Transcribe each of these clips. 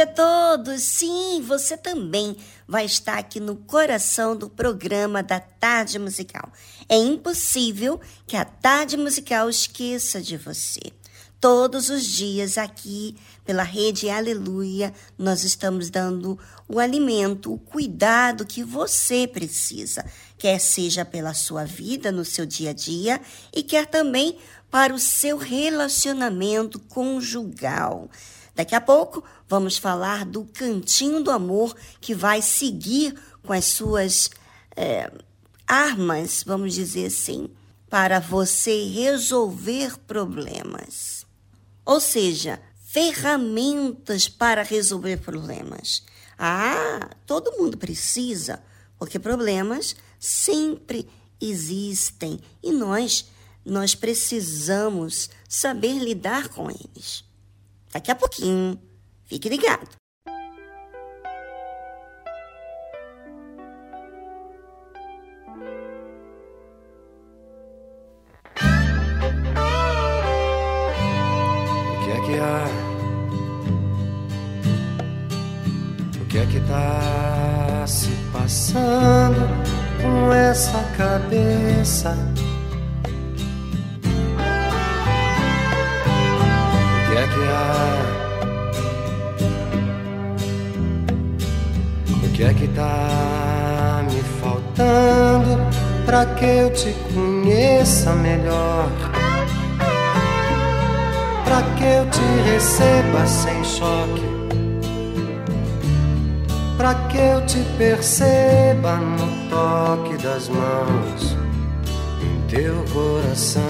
A todos! Sim, você também vai estar aqui no coração do programa da Tarde Musical. É impossível que a Tarde Musical esqueça de você. Todos os dias aqui pela rede Aleluia, nós estamos dando o alimento, o cuidado que você precisa, quer seja pela sua vida no seu dia a dia e quer também para o seu relacionamento conjugal. Daqui a pouco vamos falar do cantinho do amor que vai seguir com as suas é, armas, vamos dizer assim, para você resolver problemas. Ou seja, ferramentas para resolver problemas. Ah, todo mundo precisa, porque problemas sempre existem e nós nós precisamos saber lidar com eles. Daqui a pouquinho, fique ligado. O que é que há? O que é que tá se passando com essa cabeça? é que há? Que é que tá me faltando pra que eu te conheça melhor? Pra que eu te receba sem choque? Pra que eu te perceba no toque das mãos em teu coração?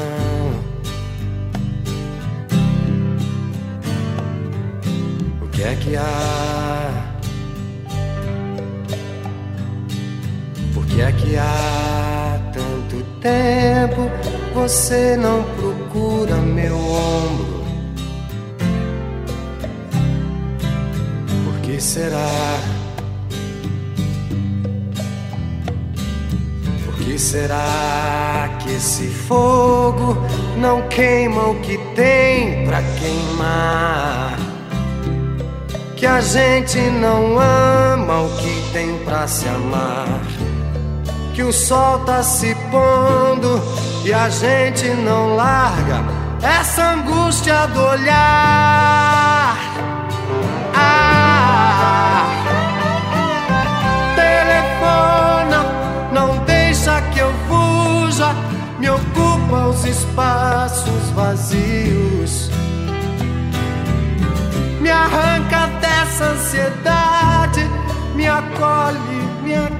que é que há? É que há tanto tempo você não procura meu ombro? Por que será? Por que será que esse fogo não queima o que tem pra queimar? que a gente não ama o que tem pra se amar. Que o sol tá se pondo e a gente não larga essa angústia do olhar. Ah, telefona, não deixa que eu fuja, me ocupa os espaços vazios me arranca dessa ansiedade, me acolhe, me acalma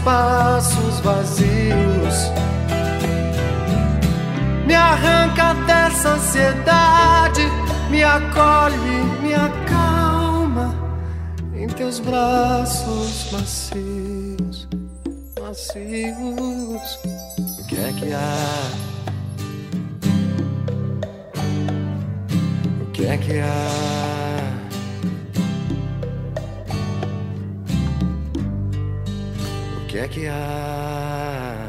Espaços vazios. Me arranca dessa ansiedade, me acolhe, me acalma em teus braços macios, macios. O que é que há? O que é que há? É que há?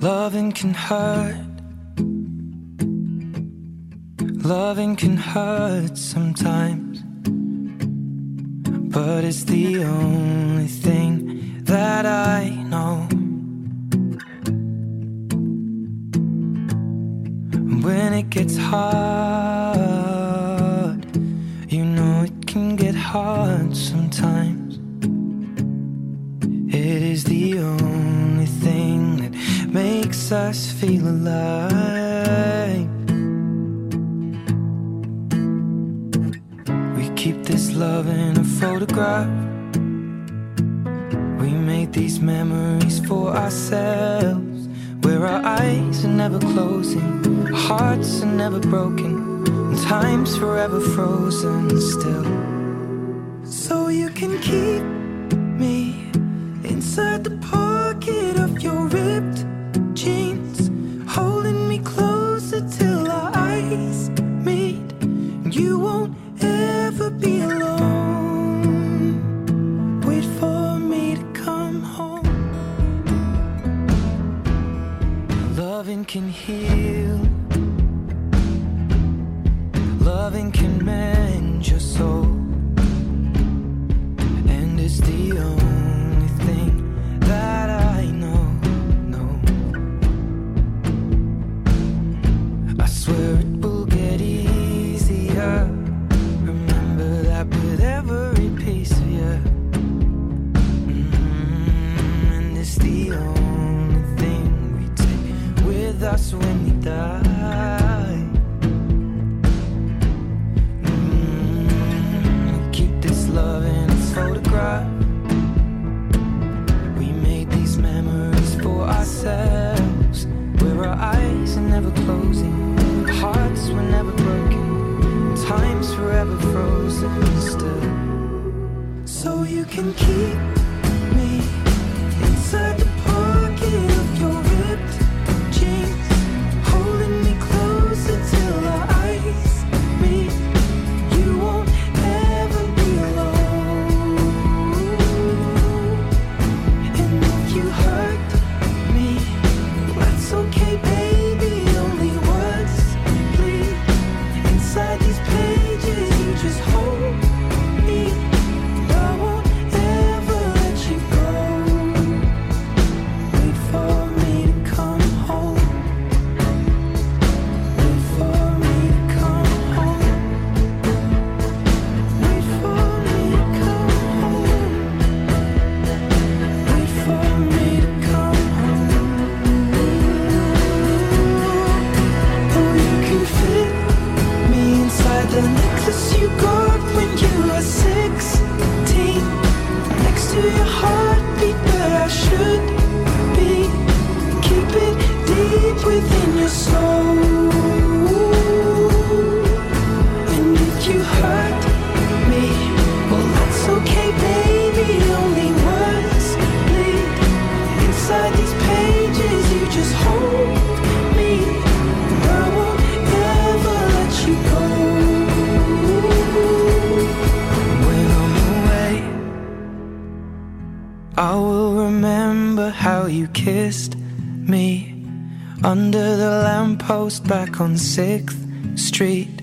Loving can hurt. Loving can hurt sometimes but it's the only thing that I know. When it gets hard, you know it can get hard sometimes. It is the only thing that makes us feel alive. We keep this love in photograph. We made these memories for ourselves. Where our eyes are never closing, our hearts are never broken, and time's forever frozen still. So you can keep me inside the pocket of your ripped can heal. 6th Street,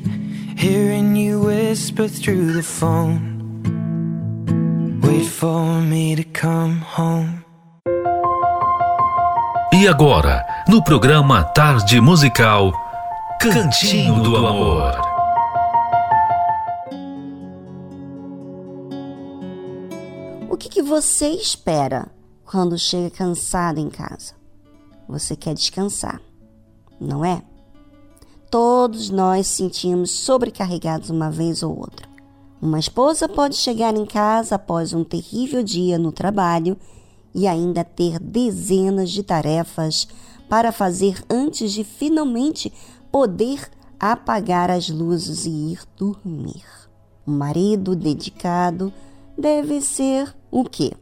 hearing you whisper through the phone. Wait for me to come home. E agora, no programa Tarde Musical, Cantinho do Amor. O que, que você espera quando chega cansado em casa? Você quer descansar, não é? Todos nós sentimos sobrecarregados uma vez ou outra. Uma esposa pode chegar em casa após um terrível dia no trabalho e ainda ter dezenas de tarefas para fazer antes de finalmente poder apagar as luzes e ir dormir. Um marido dedicado deve ser o quê?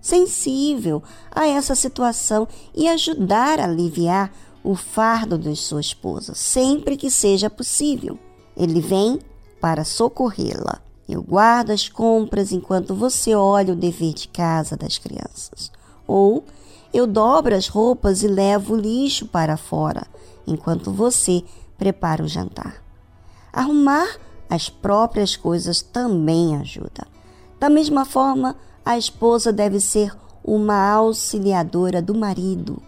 Sensível a essa situação e ajudar a aliviar o fardo de sua esposa, sempre que seja possível. Ele vem para socorrê-la. Eu guardo as compras enquanto você olha o dever de casa das crianças. Ou eu dobro as roupas e levo o lixo para fora enquanto você prepara o jantar. Arrumar as próprias coisas também ajuda. Da mesma forma, a esposa deve ser uma auxiliadora do marido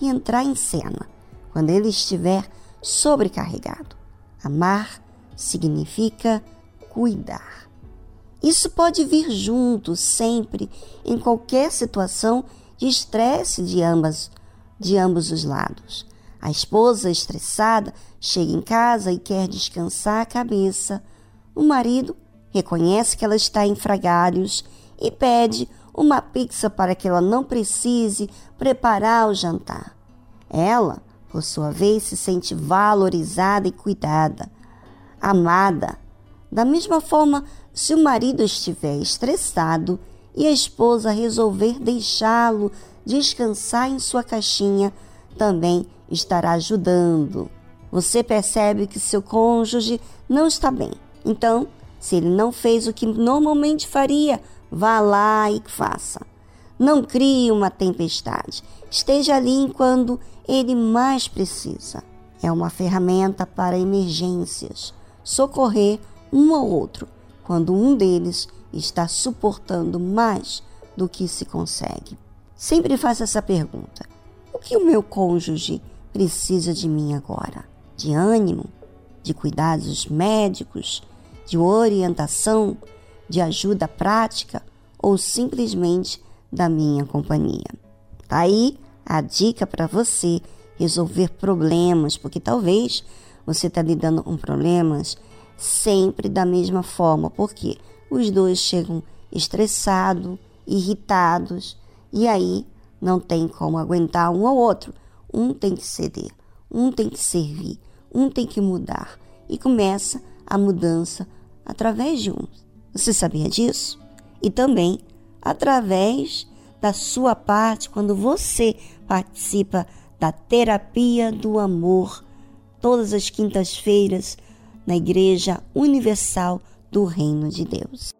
e entrar em cena quando ele estiver sobrecarregado. Amar significa cuidar. Isso pode vir junto sempre em qualquer situação de estresse de ambas de ambos os lados. A esposa estressada chega em casa e quer descansar a cabeça. O marido reconhece que ela está em fragalhos e pede uma pizza para que ela não precise preparar o jantar. Ela, por sua vez, se sente valorizada e cuidada, amada. Da mesma forma, se o marido estiver estressado e a esposa resolver deixá-lo descansar em sua caixinha, também estará ajudando. Você percebe que seu cônjuge não está bem. Então, se ele não fez o que normalmente faria, vá lá e faça. Não crie uma tempestade. Esteja ali quando ele mais precisa. É uma ferramenta para emergências. Socorrer um ao outro quando um deles está suportando mais do que se consegue. Sempre faça essa pergunta: o que o meu cônjuge precisa de mim agora? De ânimo? De cuidados médicos? De orientação? De ajuda prática? Ou simplesmente da minha companhia? Tá aí a dica para você resolver problemas, porque talvez você está lidando com problemas sempre da mesma forma, porque os dois chegam estressados, irritados e aí não tem como aguentar um ao outro. Um tem que ceder, um tem que servir, um tem que mudar. E começa a mudança através de um. Você sabia disso? E também através da sua parte quando você participa da terapia do amor todas as quintas-feiras na Igreja Universal do Reino de Deus.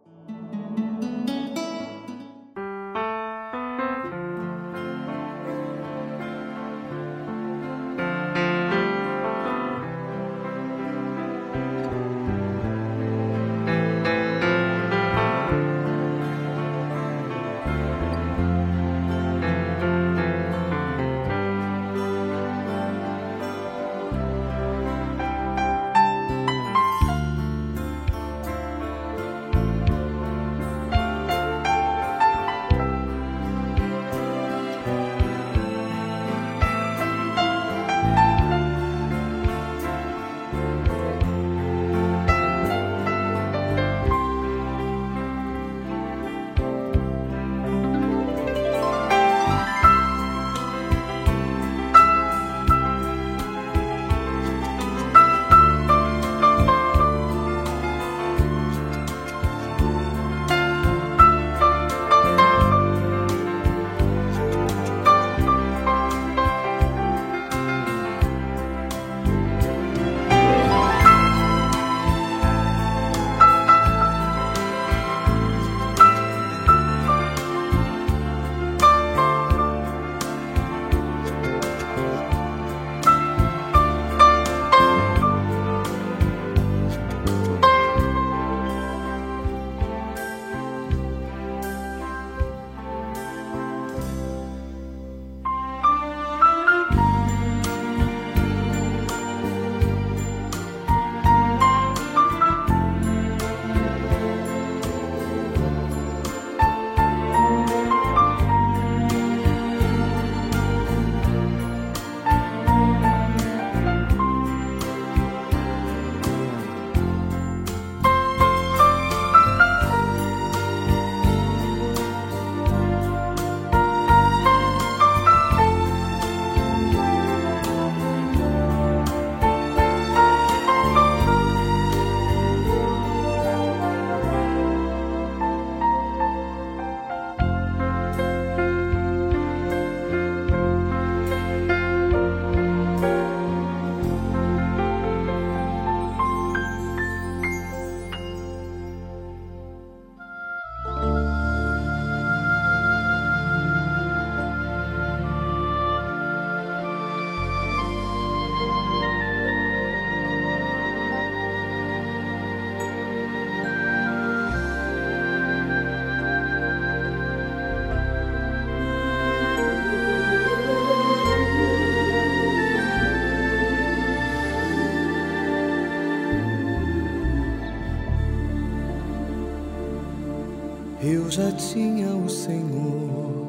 Já tinha o Senhor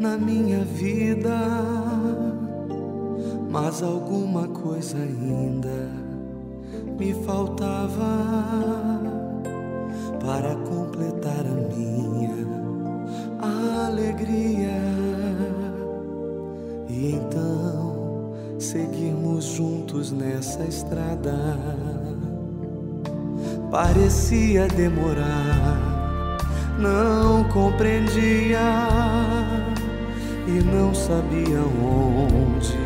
na minha vida, mas alguma coisa ainda me faltava. para completar a minha alegria e então seguirmos juntos nessa estrada. Parecia demorar, compreendia e não sabia onde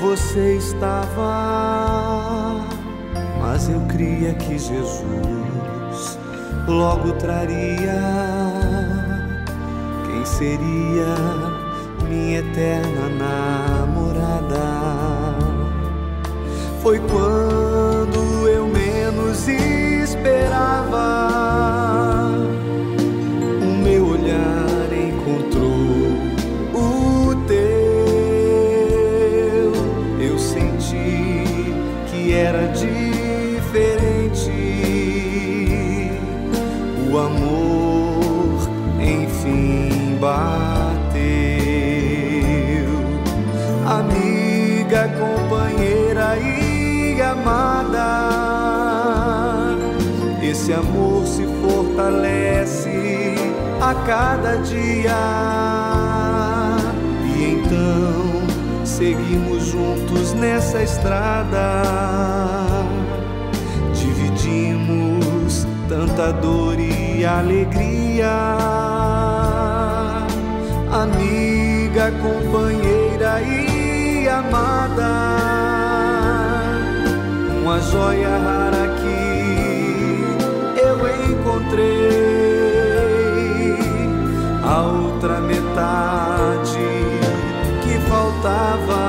você estava. Mas eu cria que Jesus logo traria quem seria minha eterna namorada. Foi quando a cada dia. E então seguimos juntos nessa estrada. Dividimos tanta dor e alegria. Amiga, companheira e amada. Uma joia rara que eu encontrei. Que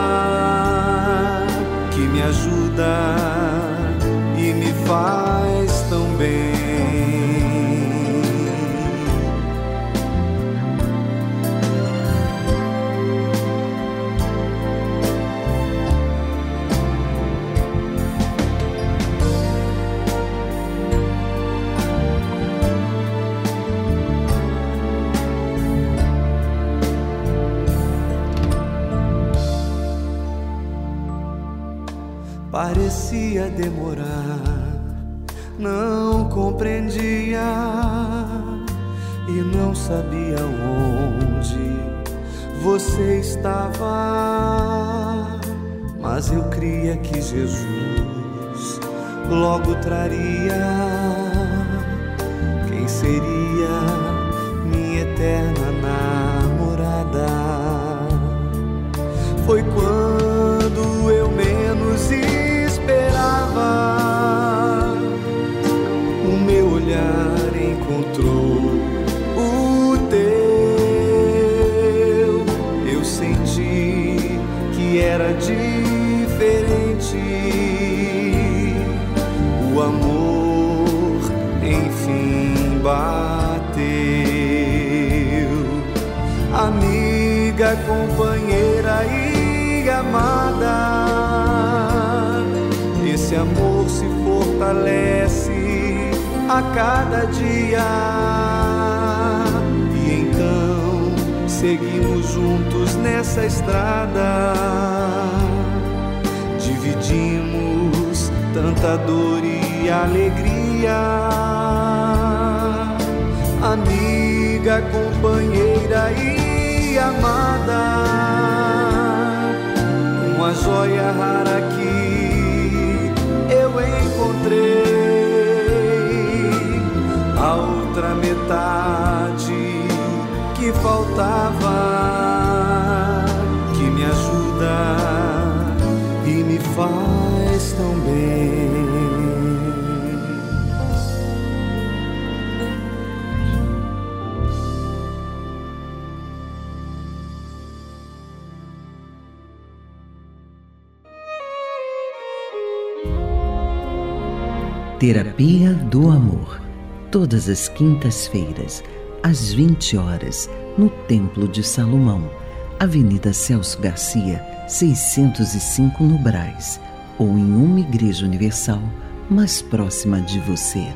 compreendia e não sabia onde você estava. Mas eu cria que Jesus logo traria quem seria minha eterna namorada. Foi quando cada dia. E então seguimos juntos nessa estrada. Dividimos tanta dor e alegria. Amiga, companheira e amada. Uma joia rara que faltava, que me ajuda e me faz tão bem. Terapia do Amor. Todas as quintas-feiras, às 20 horas, no Templo de Salomão, Avenida Celso Garcia, 605 no Brás, ou em uma igreja universal mais próxima de você.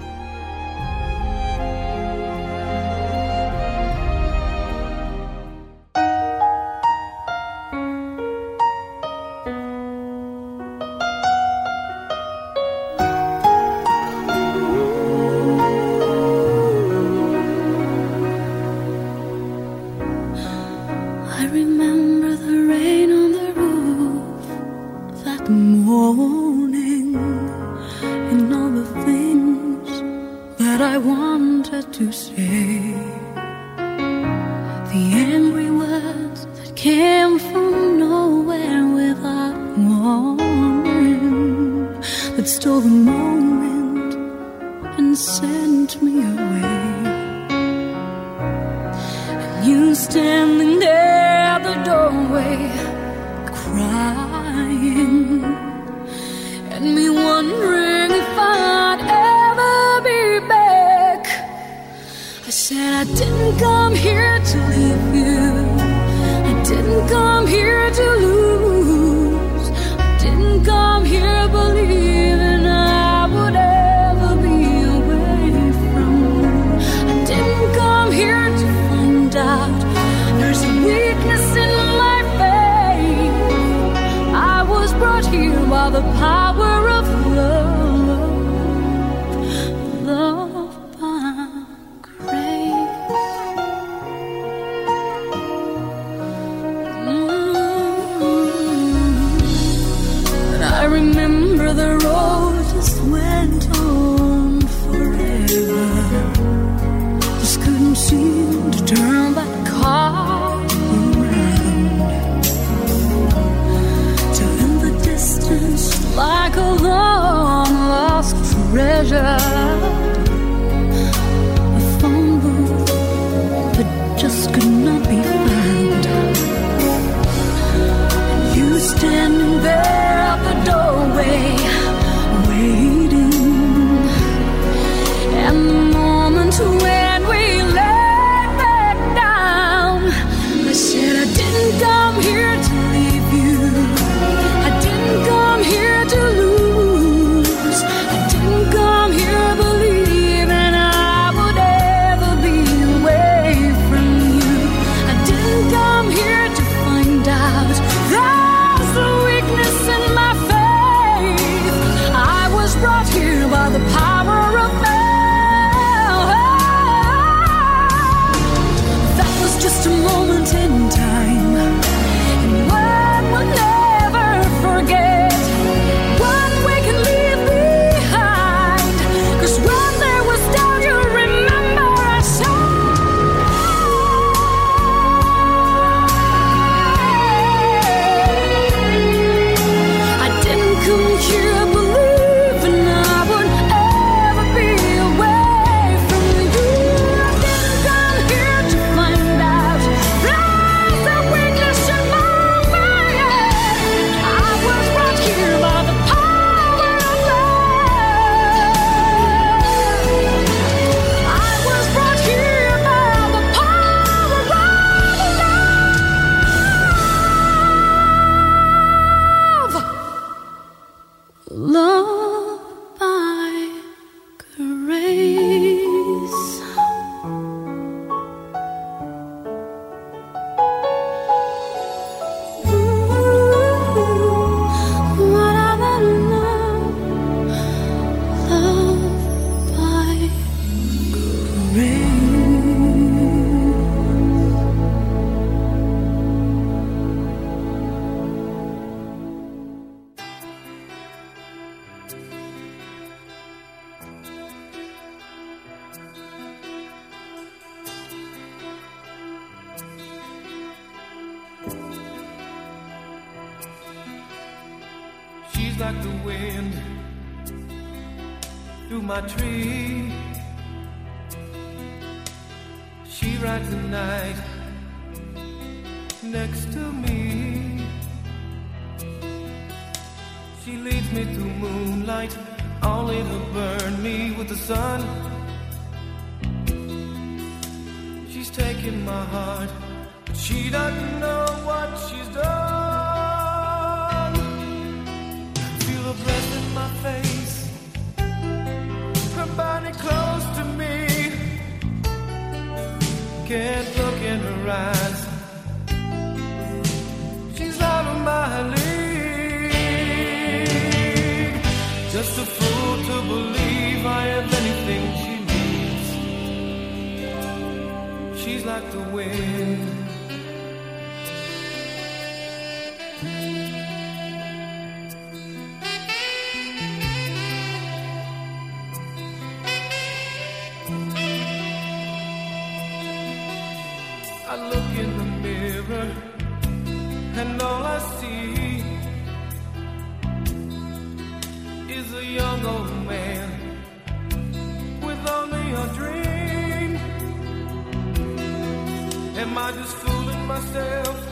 Am I just fooling myself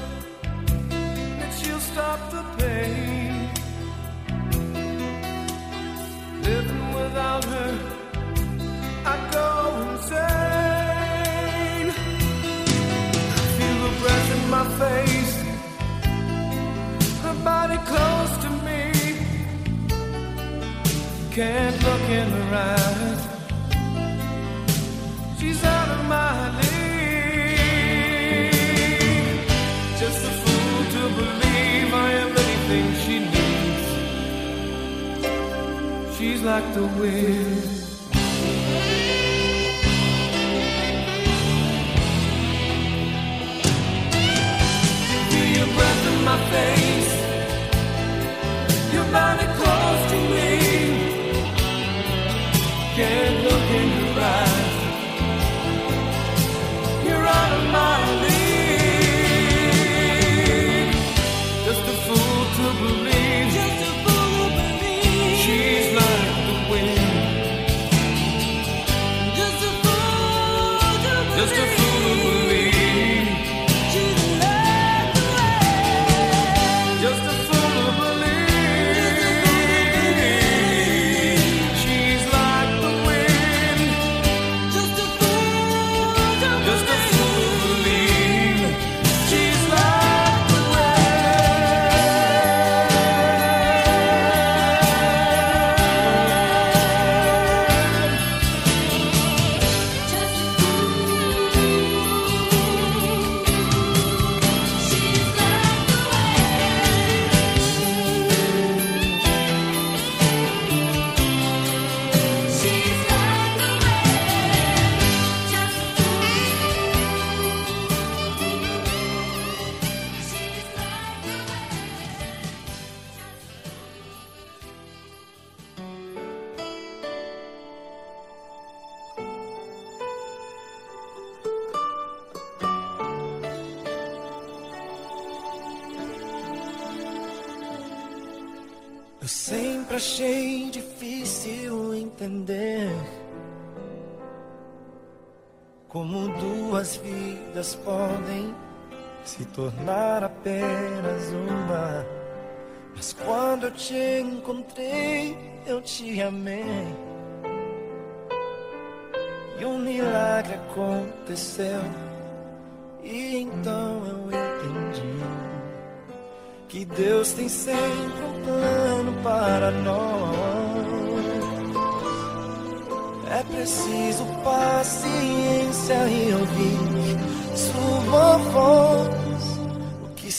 that she'll stop the pain? Living without her, I go insane. I feel the breath in my face, her body close to me. Can't look in her eyes. She's out of my league. like the wind. Feel your breath in my face. Close to me. Can't look in your eyes. You're out of my league.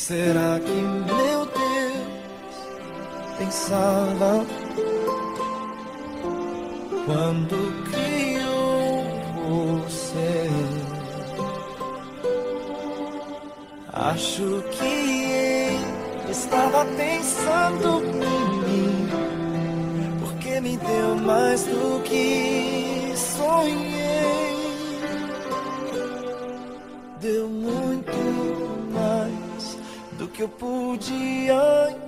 Será que meu Deus pensava quando criou você? Acho que estava pensando em mim, porque me deu mais do que sonhei. Que eu podia imaginar.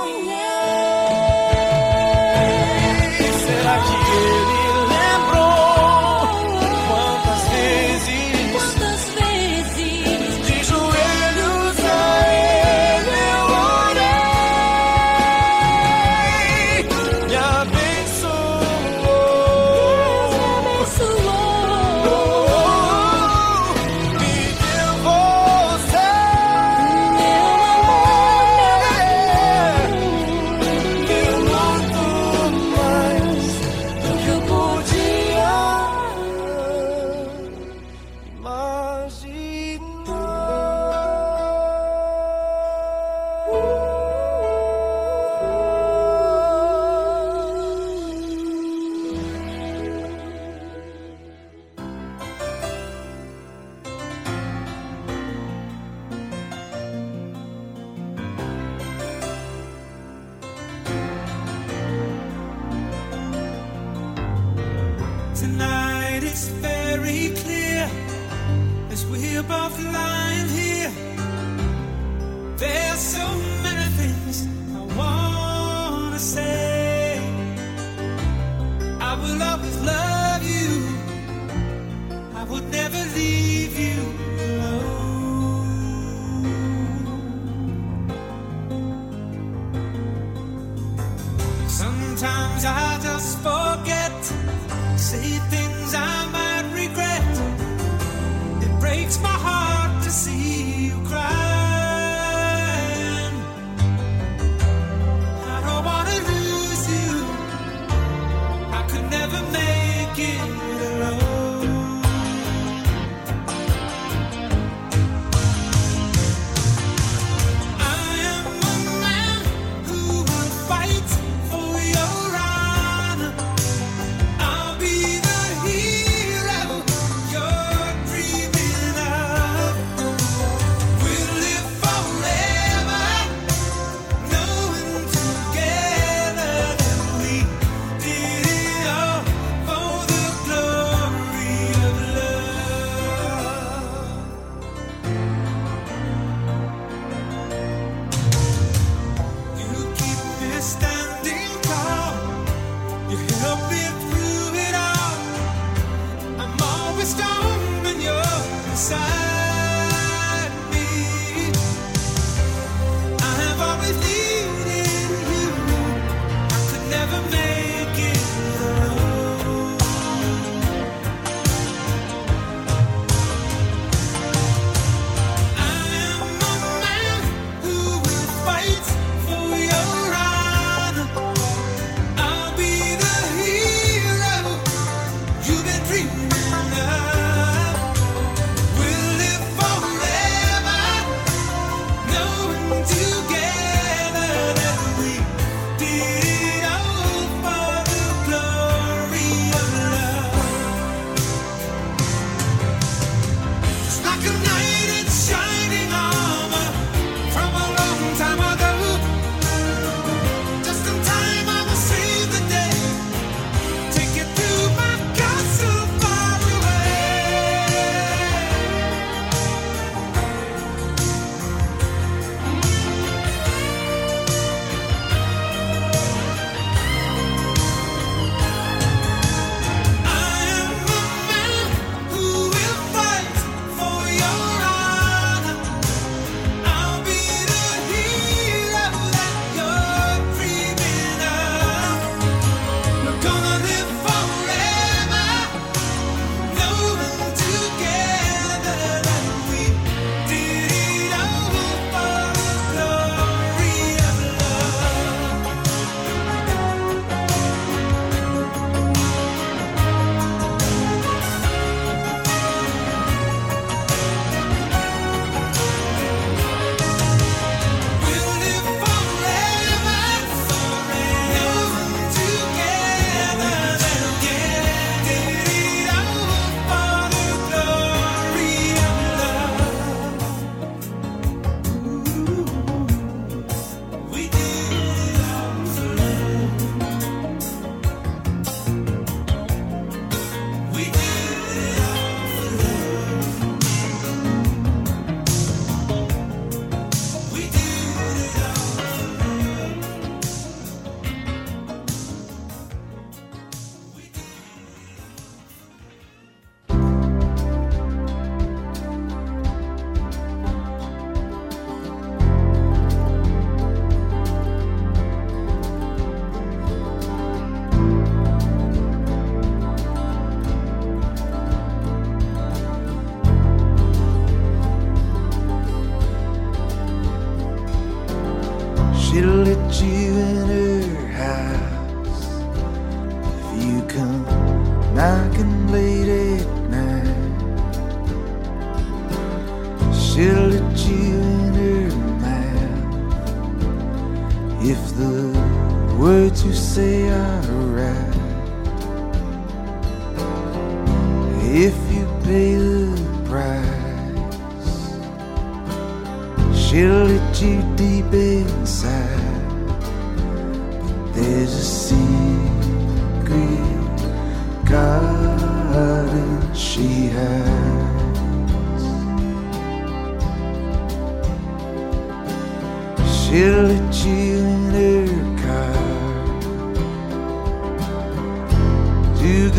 Sonhei.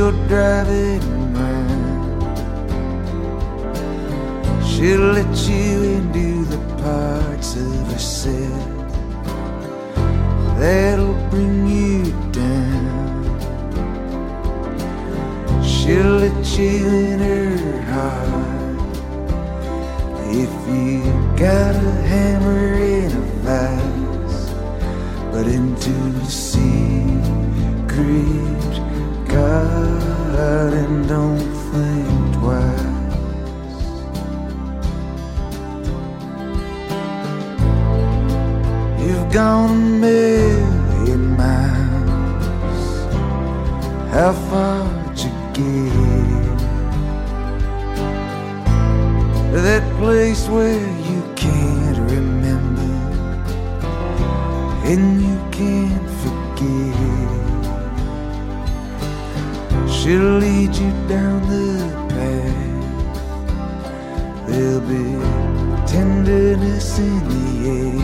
still driving around. She'll let you into the parts of herself that'll bring you down. She'll let you in her heart if you got a hammer in a vice, but into head and don't think twice. You've gone a million miles. How far'd you get? That place where down the path. There'll be tenderness in the air.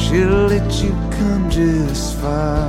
She'll let you come just fine.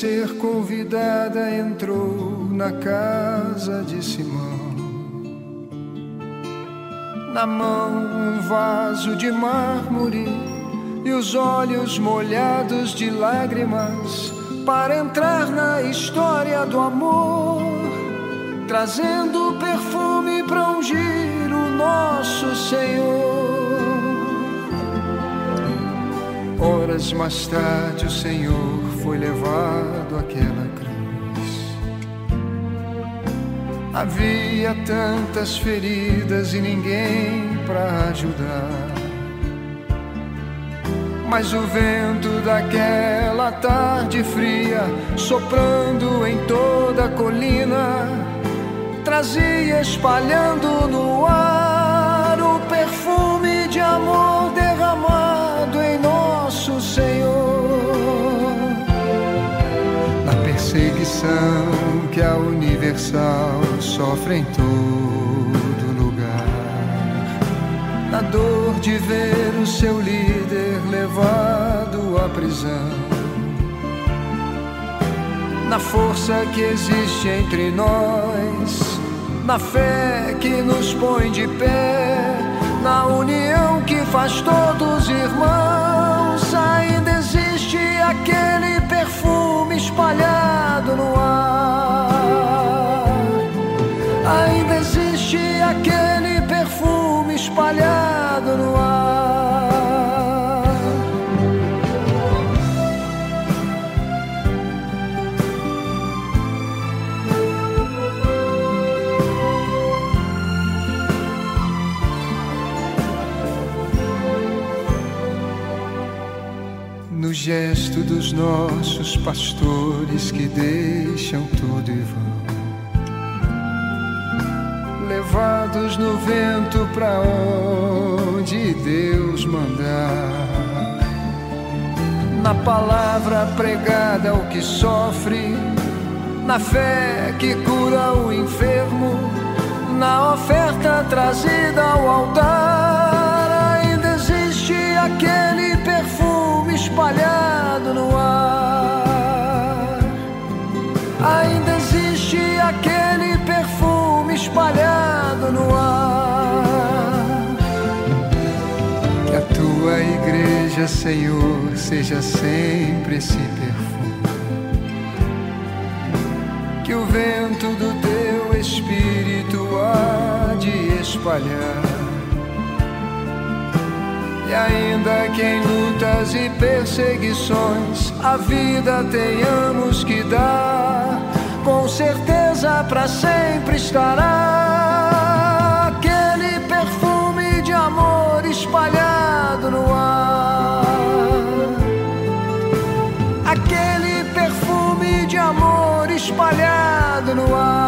Ser convidada, entrou na casa de Simão. Na mão, um vaso de mármore e os olhos molhados de lágrimas para entrar na história do amor trazendo perfume para ungir o nosso Senhor. Horas mais tarde, o Senhor foi levado àquela cruz. Havia tantas feridas e ninguém para ajudar. Mas o vento daquela tarde fria, soprando em toda a colina, trazia espalhando no ar o perfume de amor perseguição que a Universal sofre em todo lugar, na dor de ver o seu líder levado à prisão na força que existe entre nós, na fé que nos põe de pé, na união que faz todos irmãos. Nossos pastores que deixam tudo e vão, levados no vento para onde Deus mandar. Na palavra pregada ao que sofre, na fé que cura o enfermo, na oferta trazida ao altar, ainda existe aquele perfume espalhado no ar. Ainda existe aquele perfume espalhado no ar. Que a tua igreja, Senhor, seja sempre esse perfume. Que o vento do teu espírito há de espalhar. E ainda que em lutas e perseguições a vida tenhamos que dar, com certeza para sempre estará aquele perfume de amor espalhado no ar. Aquele perfume de amor espalhado no ar.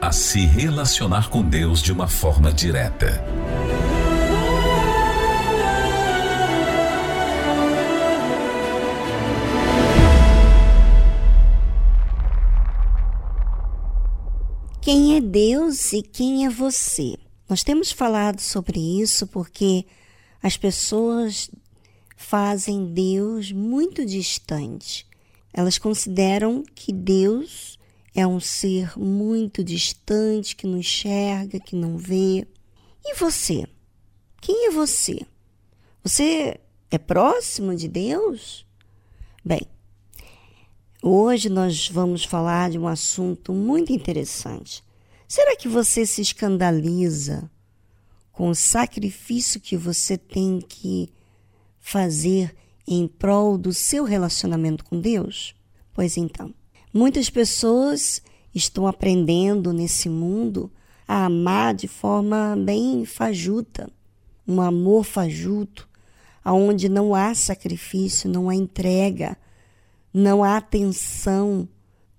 a se relacionar com Deus de uma forma direta. Quem é Deus e quem é você? Nós temos falado sobre isso porque as pessoas fazem Deus muito distante. Elas consideram que Deus é um ser muito distante, que não enxerga, que não vê. E você? Quem é você? Você é próximo de Deus? Bem, hoje nós vamos falar de um assunto muito interessante. Será que você se escandaliza com o sacrifício que você tem que fazer em prol do seu relacionamento com Deus? Pois então, muitas pessoas estão aprendendo nesse mundo a amar de forma bem fajuta, um amor fajuto, aonde não há sacrifício, não há entrega, não há atenção,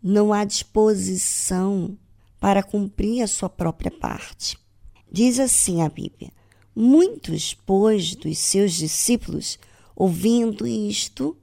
não há disposição para cumprir a sua própria parte. Diz assim a Bíblia: Muitos, pois, dos seus discípulos, ouvindo isto,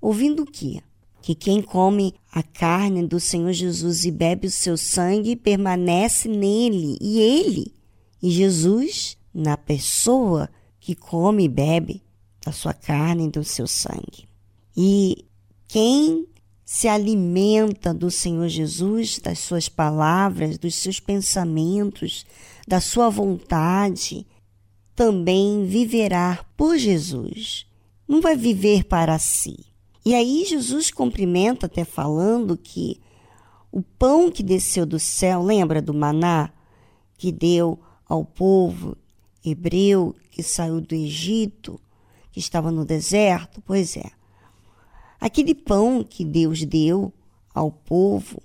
ouvindo o quê? Que quem come a carne do Senhor Jesus e bebe o seu sangue permanece nele e ele, e Jesus na pessoa que come e bebe da sua carne e do seu sangue. E quem se alimenta do Senhor Jesus, das suas palavras, dos seus pensamentos, da sua vontade, também viverá por Jesus. Não vai viver para si. E aí Jesus cumprimenta até falando que o pão que desceu do céu, lembra do maná que deu ao povo hebreu que saiu do Egito, que estava no deserto? Pois é. Aquele pão que Deus deu ao povo,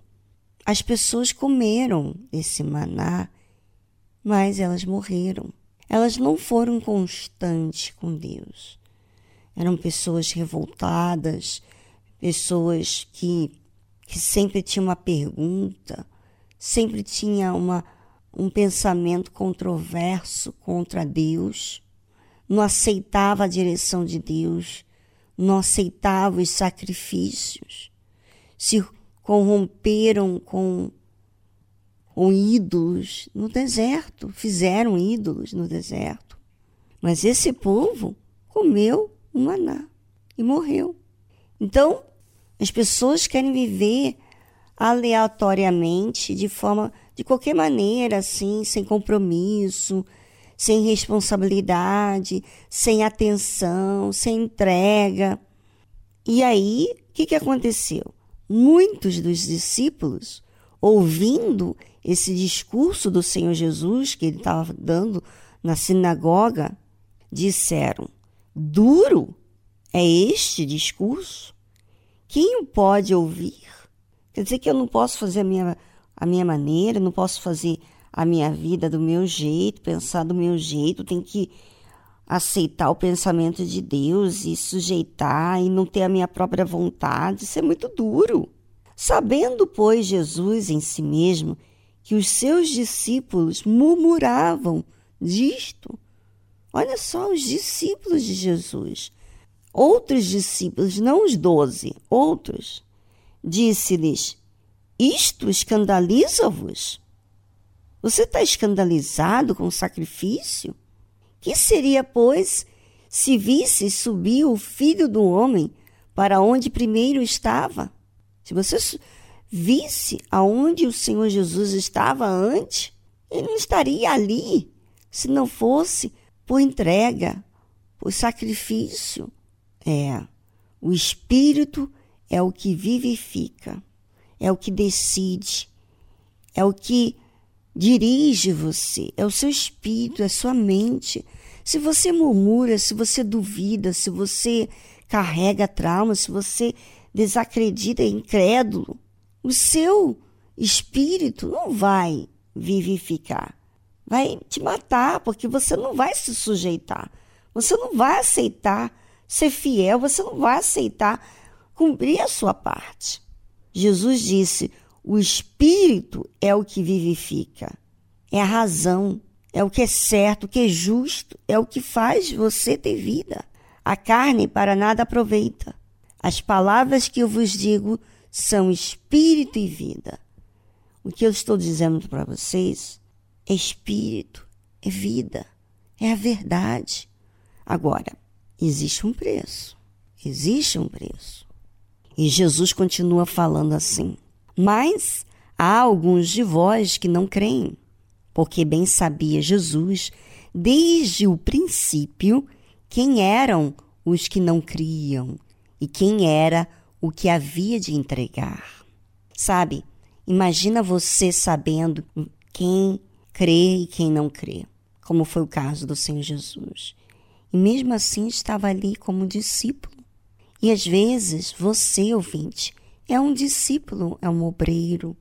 as pessoas comeram esse maná, mas elas morreram. Elas não foram constantes com Deus. Eram pessoas revoltadas, pessoas que, que sempre tinham uma pergunta, sempre tinha uma, um pensamento controverso contra Deus, não aceitava a direção de Deus, não aceitava os sacrifícios, se corromperam com, com ídolos no deserto, fizeram ídolos no deserto. Mas esse povo comeu o maná e morreu. Então, as pessoas querem viver aleatoriamente, de forma, de qualquer maneira, assim, sem compromisso, sem responsabilidade, sem atenção, sem entrega. E aí, o que, que aconteceu? Muitos dos discípulos, ouvindo esse discurso do Senhor Jesus que ele estava dando na sinagoga, disseram: Duro é este discurso? Quem o pode ouvir? Quer dizer que eu não posso fazer a minha, a minha maneira, não posso fazer a minha vida do meu jeito, pensar do meu jeito, tem que aceitar o pensamento de Deus e sujeitar e não ter a minha própria vontade. Isso é muito duro. Sabendo, pois, Jesus em si mesmo que os seus discípulos murmuravam disto. Olha só, os discípulos de Jesus. Outros discípulos, não os doze, outros, disse-lhes: Isto escandaliza-vos? Você está escandalizado com o sacrifício? Que seria, pois, se visse subir o filho do homem para onde primeiro estava? Se você visse aonde o Senhor Jesus estava antes, ele não estaria ali se não fosse por entrega, por sacrifício. É, o Espírito é o que vivifica, é o que decide, é o que dirige você, é o seu espírito, é a sua mente. Se você murmura, se você duvida, se você carrega trauma, se você desacredita, é incrédulo, o seu espírito não vai vivificar. Vai te matar, porque você não vai se sujeitar. Você não vai aceitar ser fiel, você não vai aceitar cumprir a sua parte. Jesus disse: o espírito é o que vivifica, é a razão, é o que é certo, o que é justo, é o que faz você ter vida. A carne para nada aproveita. As palavras que eu vos digo são espírito e vida. O que eu estou dizendo para vocês é espírito, é vida, é a verdade. Agora, existe um preço. Existe um preço. E Jesus continua falando assim: Mas há alguns de vós que não creem, porque bem sabia Jesus, desde o princípio, quem eram os que não criam e quem era o que havia de entregar. Sabe, imagina você sabendo quem crê e quem não crê, como foi o caso do Senhor Jesus. E mesmo assim estava ali como discípulo. E às vezes você, ouvinte, é um discípulo, é um obreiro,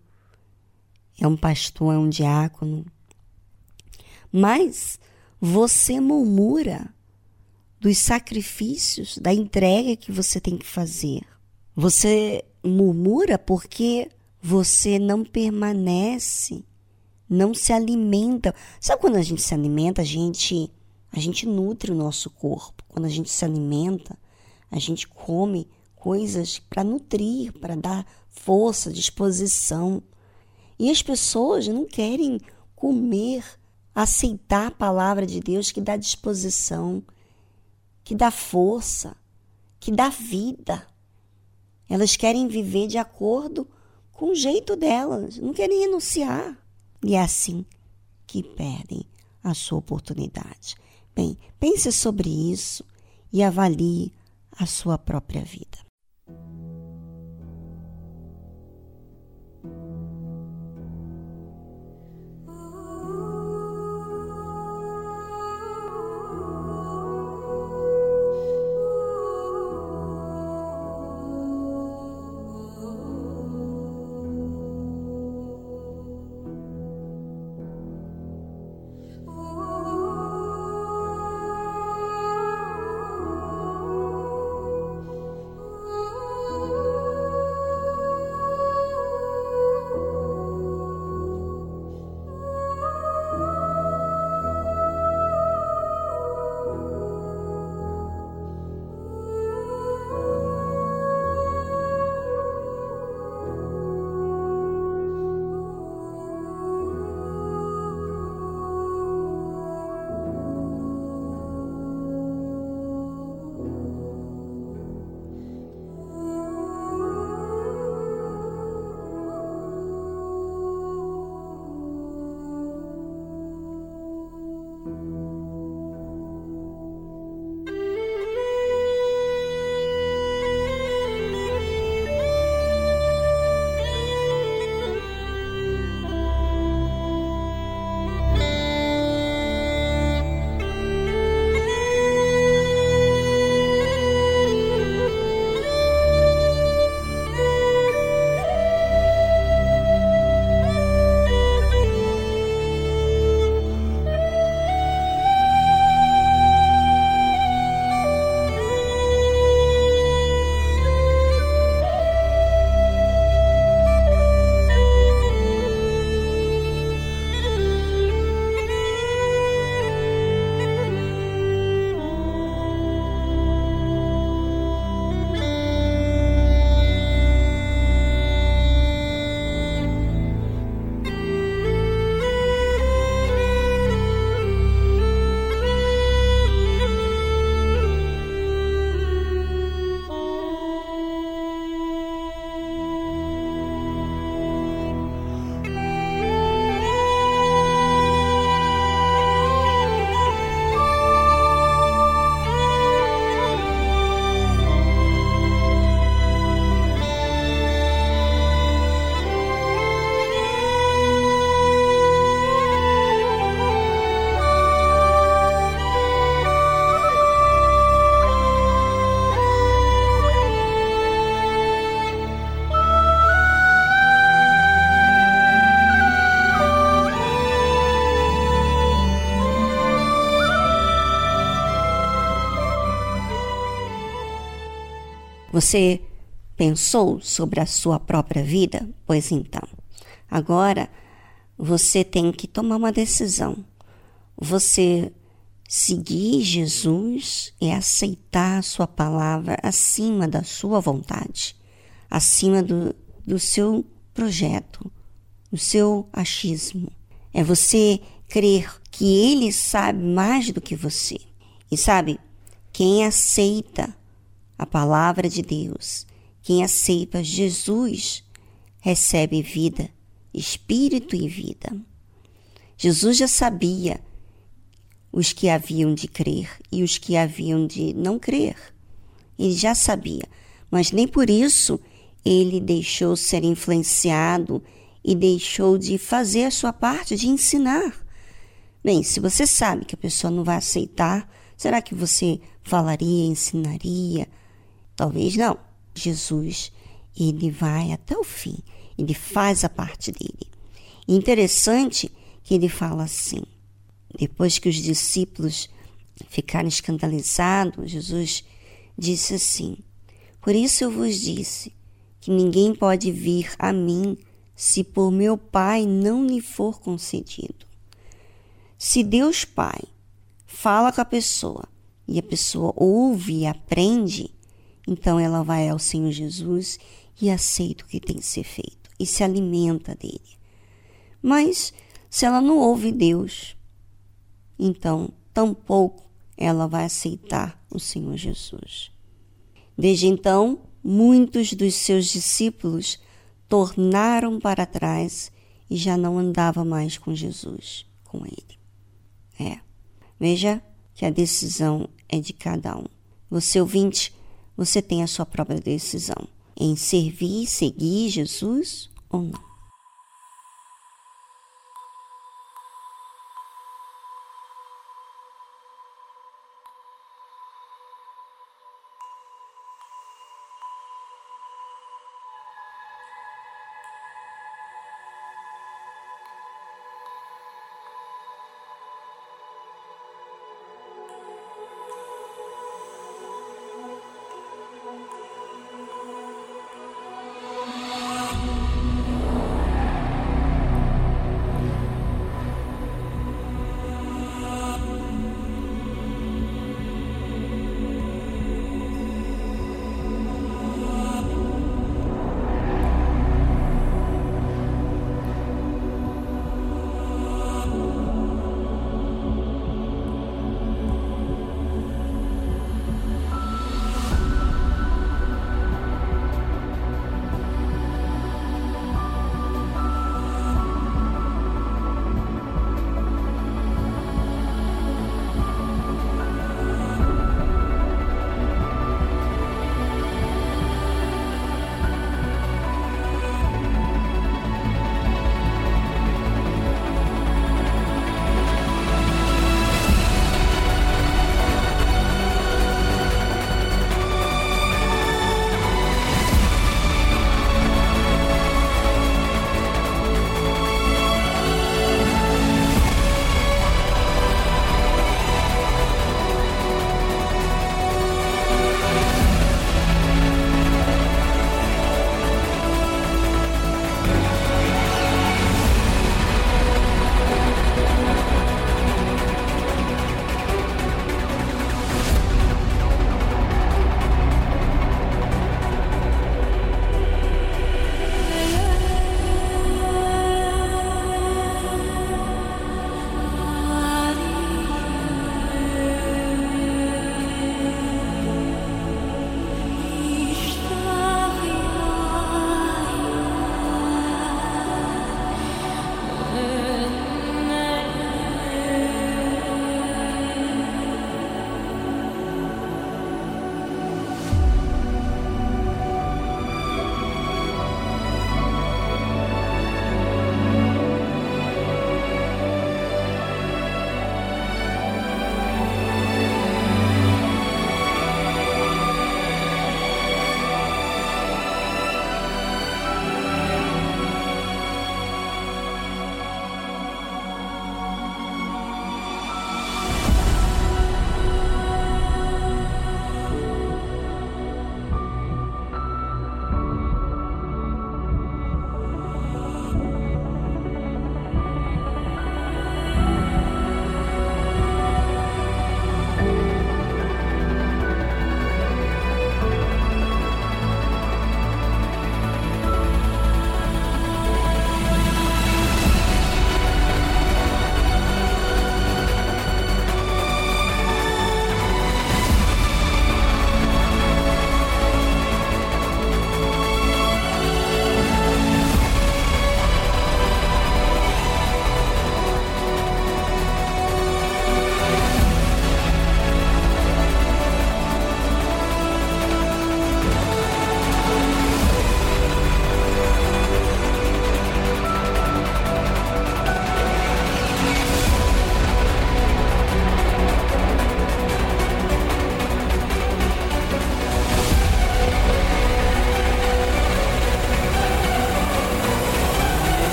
é um pastor, é um diácono. Mas você murmura dos sacrifícios, da entrega que você tem que fazer. Você murmura porque você não permanece, não se alimenta. Sabe quando a gente se alimenta, a gente a gente nutre o nosso corpo. Quando a gente se alimenta, a gente come coisas para nutrir, para dar força, disposição. E as pessoas não querem comer, aceitar a palavra de Deus que dá disposição, que dá força, que dá vida. Elas querem viver de acordo com o jeito delas, não querem renunciar. E é assim que perdem a sua oportunidade. Bem, pense sobre isso e avalie a sua própria vida. Você pensou sobre a sua própria vida? Pois então, agora você tem que tomar uma decisão. Você seguir Jesus é aceitar a sua palavra acima da sua vontade, acima do, do seu projeto, do seu achismo. É você crer que ele sabe mais do que você. E sabe, quem aceita a palavra de Deus, quem aceita Jesus, recebe vida, espírito e vida. Jesus já sabia os que haviam de crer e os que haviam de não crer. Ele já sabia, mas nem por isso ele deixou ser influenciado e deixou de fazer a sua parte de ensinar. Bem, se você sabe que a pessoa não vai aceitar, será que você falaria, ensinaria? Talvez não. Jesus, ele vai até o fim, ele faz a parte dele. Interessante que ele fala assim: depois que os discípulos ficaram escandalizados, Jesus disse assim: Por isso eu vos disse que ninguém pode vir a mim se por meu Pai não lhe for concedido. Se Deus Pai fala com a pessoa e a pessoa ouve e aprende, então ela vai ao Senhor Jesus e aceita o que tem que ser feito e se alimenta dele. Mas se ela não ouve Deus, então tampouco ela vai aceitar o Senhor Jesus. Desde então, muitos dos seus discípulos tornaram para trás e já não andava mais com Jesus, com ele. É. Veja que a decisão é de cada um. Você ouvinte, você tem a sua própria decisão em servir, seguir Jesus ou não.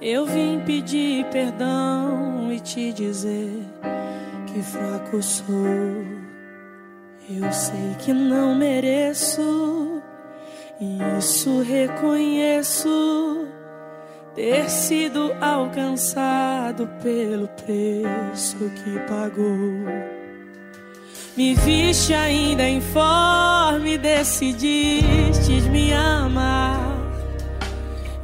Eu vim pedir perdão e te dizer que fraco sou. Eu sei que não mereço, e isso reconheço. Ter sido alcançado pelo preço que pagou. Me viste ainda informe, decidiste me amar.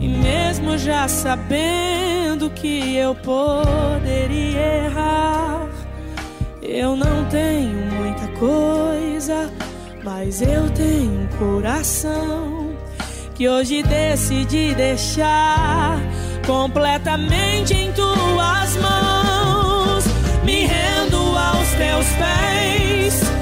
E mesmo já sabendo que eu poderia errar, eu não tenho muita coisa, mas eu tenho um coração que hoje decidi deixar completamente em tuas mãos. Me rendo aos teus pés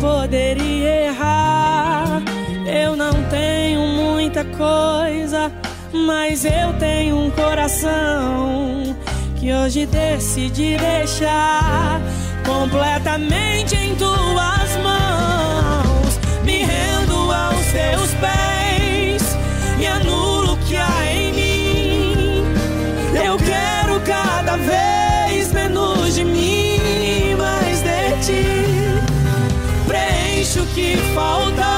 poderia errar, eu não tenho muita coisa, mas eu tenho um coração que hoje decidi deixar completamente em tuas mãos. Me rendo aos teus pés que falta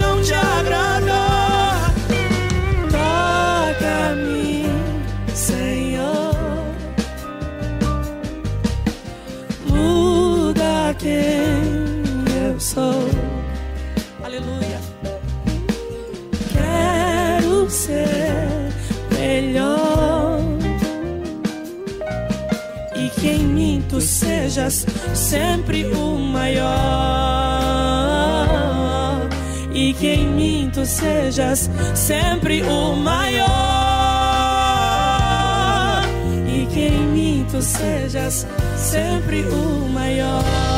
sou. Aleluia. Quero ser melhor e que em mim tu sejas sempre o maior e que em mim tu sejas sempre o maior e que em mim tu sejas sempre o maior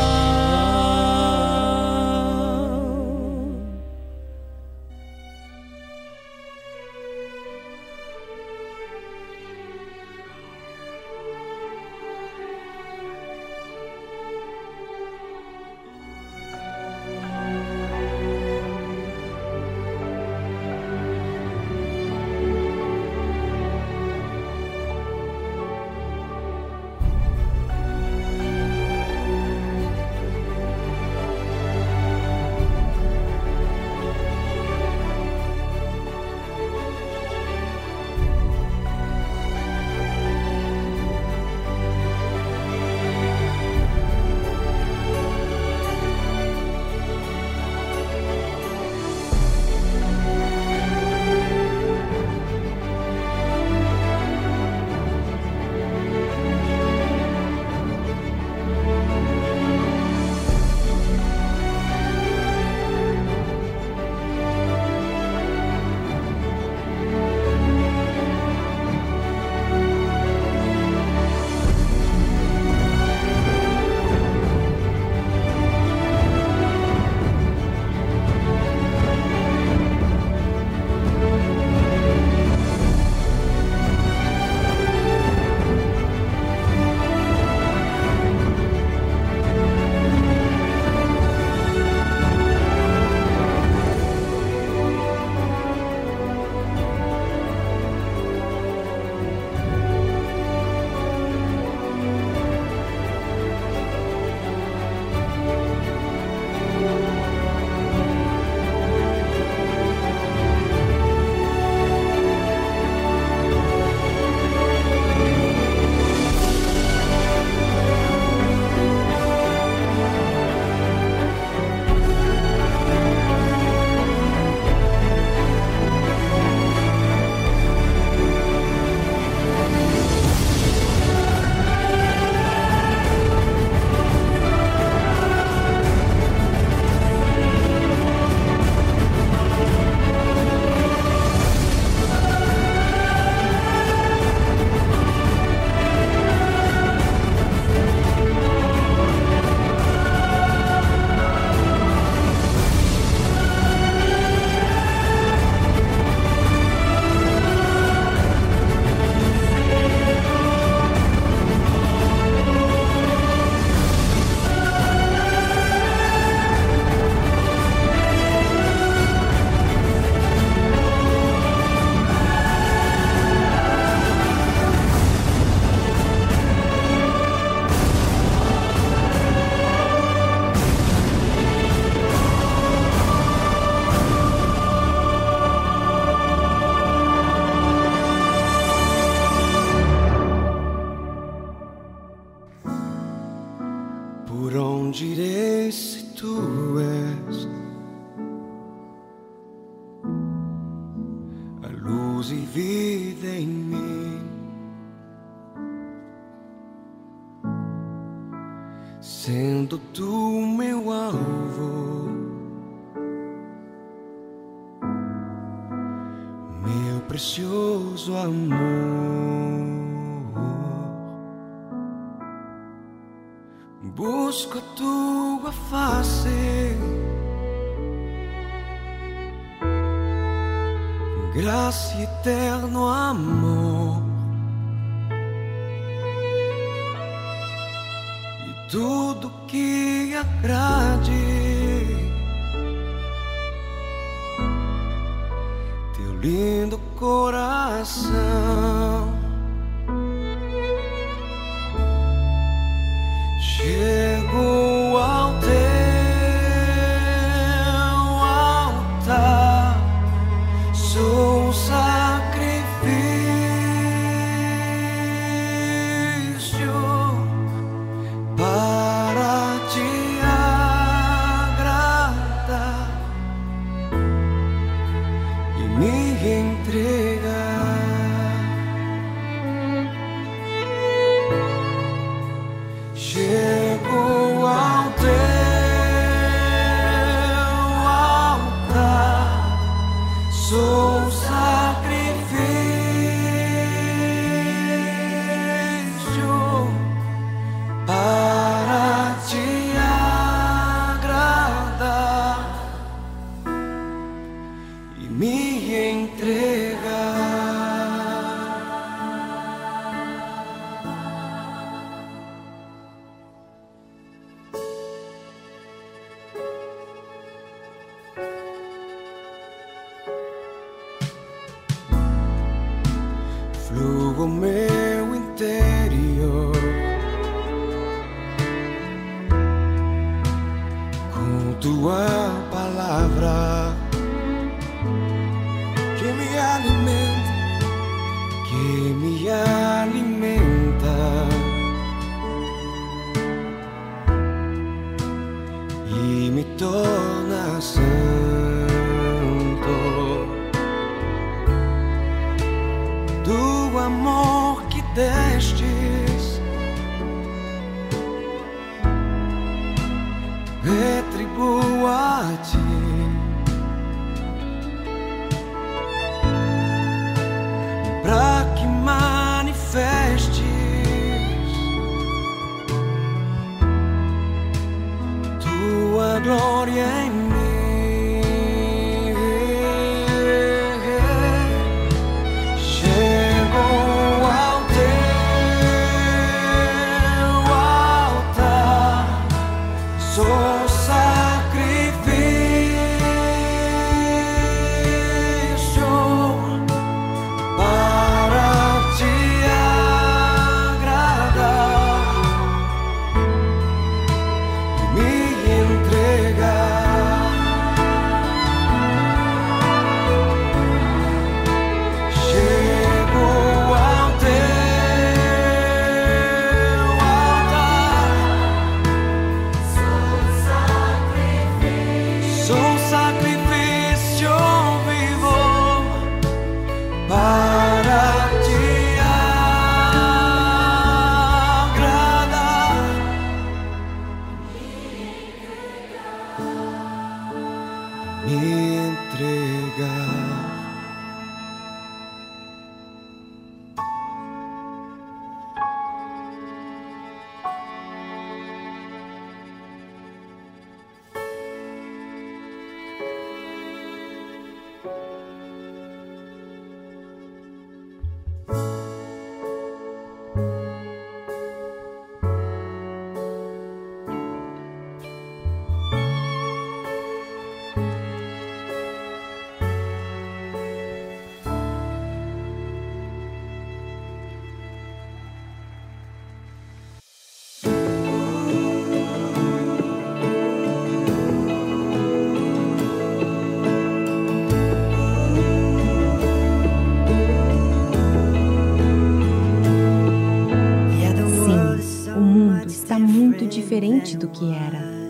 diferente do que era.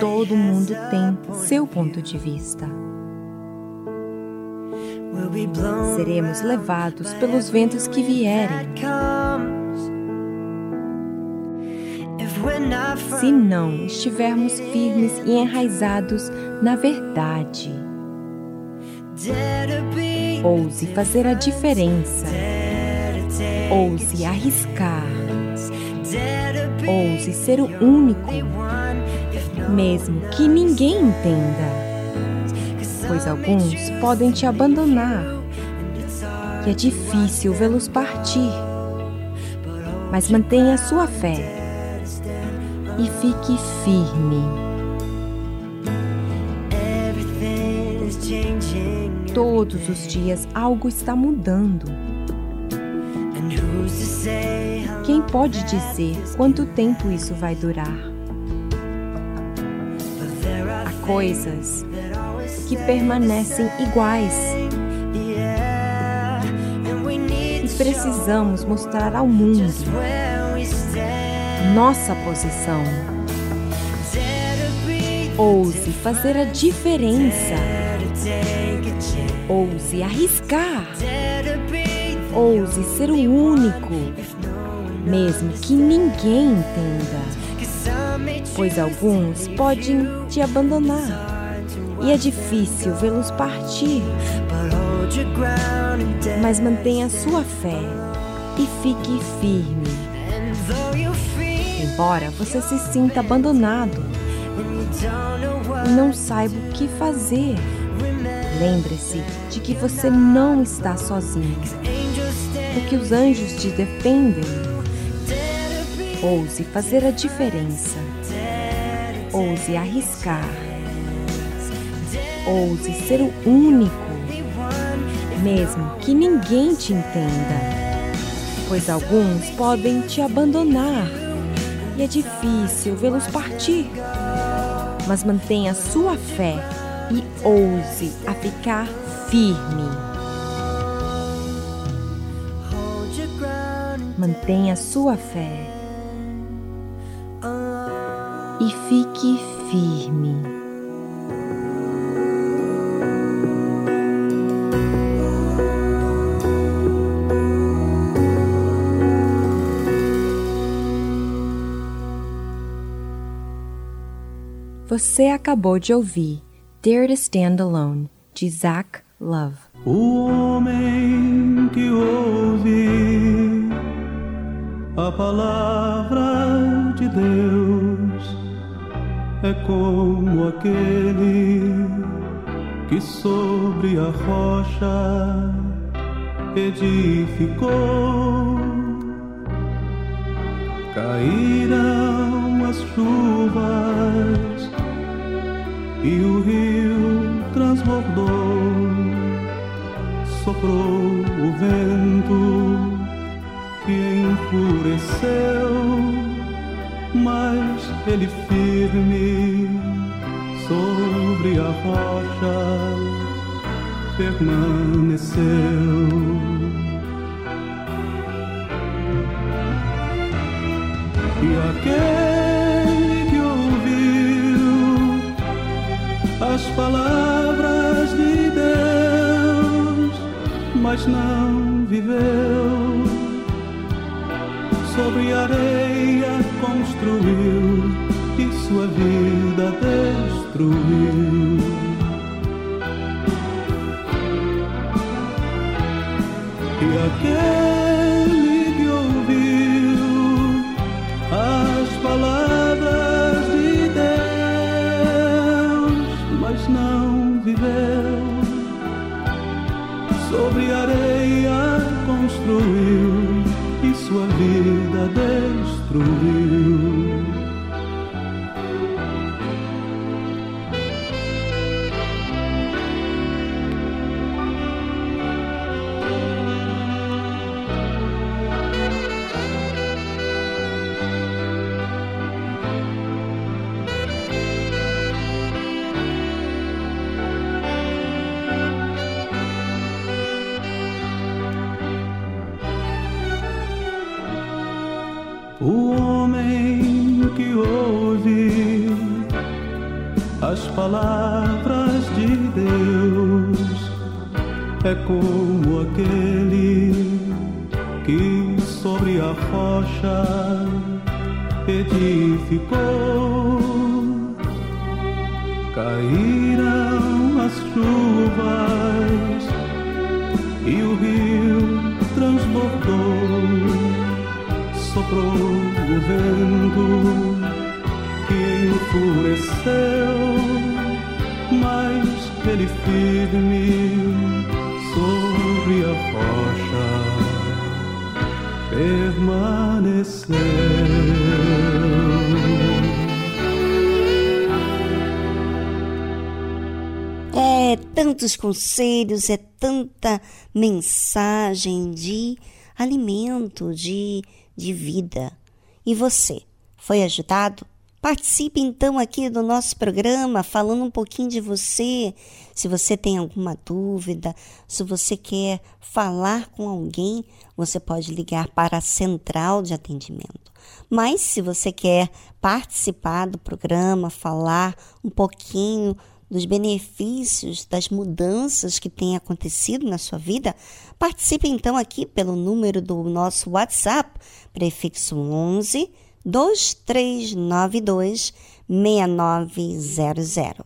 todo mundo tem seu ponto de vista. Seremos levados pelos ventos que vierem. Se não estivermos firmes e enraizados na verdade, ouse fazer a diferença, ouse arriscar, ouse ser o único, mesmo que ninguém entenda pois alguns podem te abandonar e é difícil vê-los partir. Mas mantenha sua fé e fique firme. Todos os dias algo está mudando. Pode dizer quanto tempo isso vai durar? Há coisas que permanecem iguais. E precisamos mostrar ao mundo nossa posição. Ouse fazer a diferença. Ouse arriscar. Ouse ser o único, mesmo que ninguém entenda. Pois alguns podem te abandonar e é difícil vê-los partir. Mas mantenha sua fé e fique firme. Embora você se sinta abandonado e não saiba o que fazer, lembre-se de que você não está sozinho, porque os anjos te defendem. Ouse fazer a diferença. Ouse arriscar ouse ser o único, mesmo que ninguém te entenda, pois alguns podem te abandonar e é difícil vê-los partir. Mas mantenha sua fé e ouse a ficar firme. Mantenha sua fé e fique firme. Você acabou de ouvir Dare to Stand Alone, de Zach Love. O homem que ouve a palavra de Deus é como aquele que sobre a rocha edificou. Caíram as chuvas e o rio transbordou, soprou o vento que enfureceu, mas ele firme sobre a rocha permaneceu. E aquele que ouviu as palavras de Deus, mas não viveu. Sobre areia construiu sua vida destruiu. E aquele que ouviu as palavras de Deus, mas não viveu. Sobre areia construiu e sua vida destruiu. É como aquele que sobre a rocha edificou. Caíram as chuvas e o rio transbordou, soprou o vento que enfureceu, mas ele firme permaneceu. É tantos conselhos, é tanta mensagem de alimento, de, de vida. E você, foi ajudado? Participe então aqui do nosso programa, falando um pouquinho de você. Se você tem alguma dúvida, se você quer falar com alguém, você pode ligar para a central de atendimento. Mas se você quer participar do programa, falar um pouquinho dos benefícios, das mudanças que têm acontecido na sua vida, participe então aqui pelo número do nosso WhatsApp, prefixo 11 2392 6900.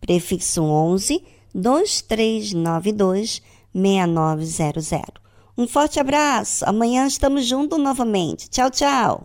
Prefixo 11 2392 6900. Um forte abraço. Amanhã estamos juntos novamente. Tchau, tchau.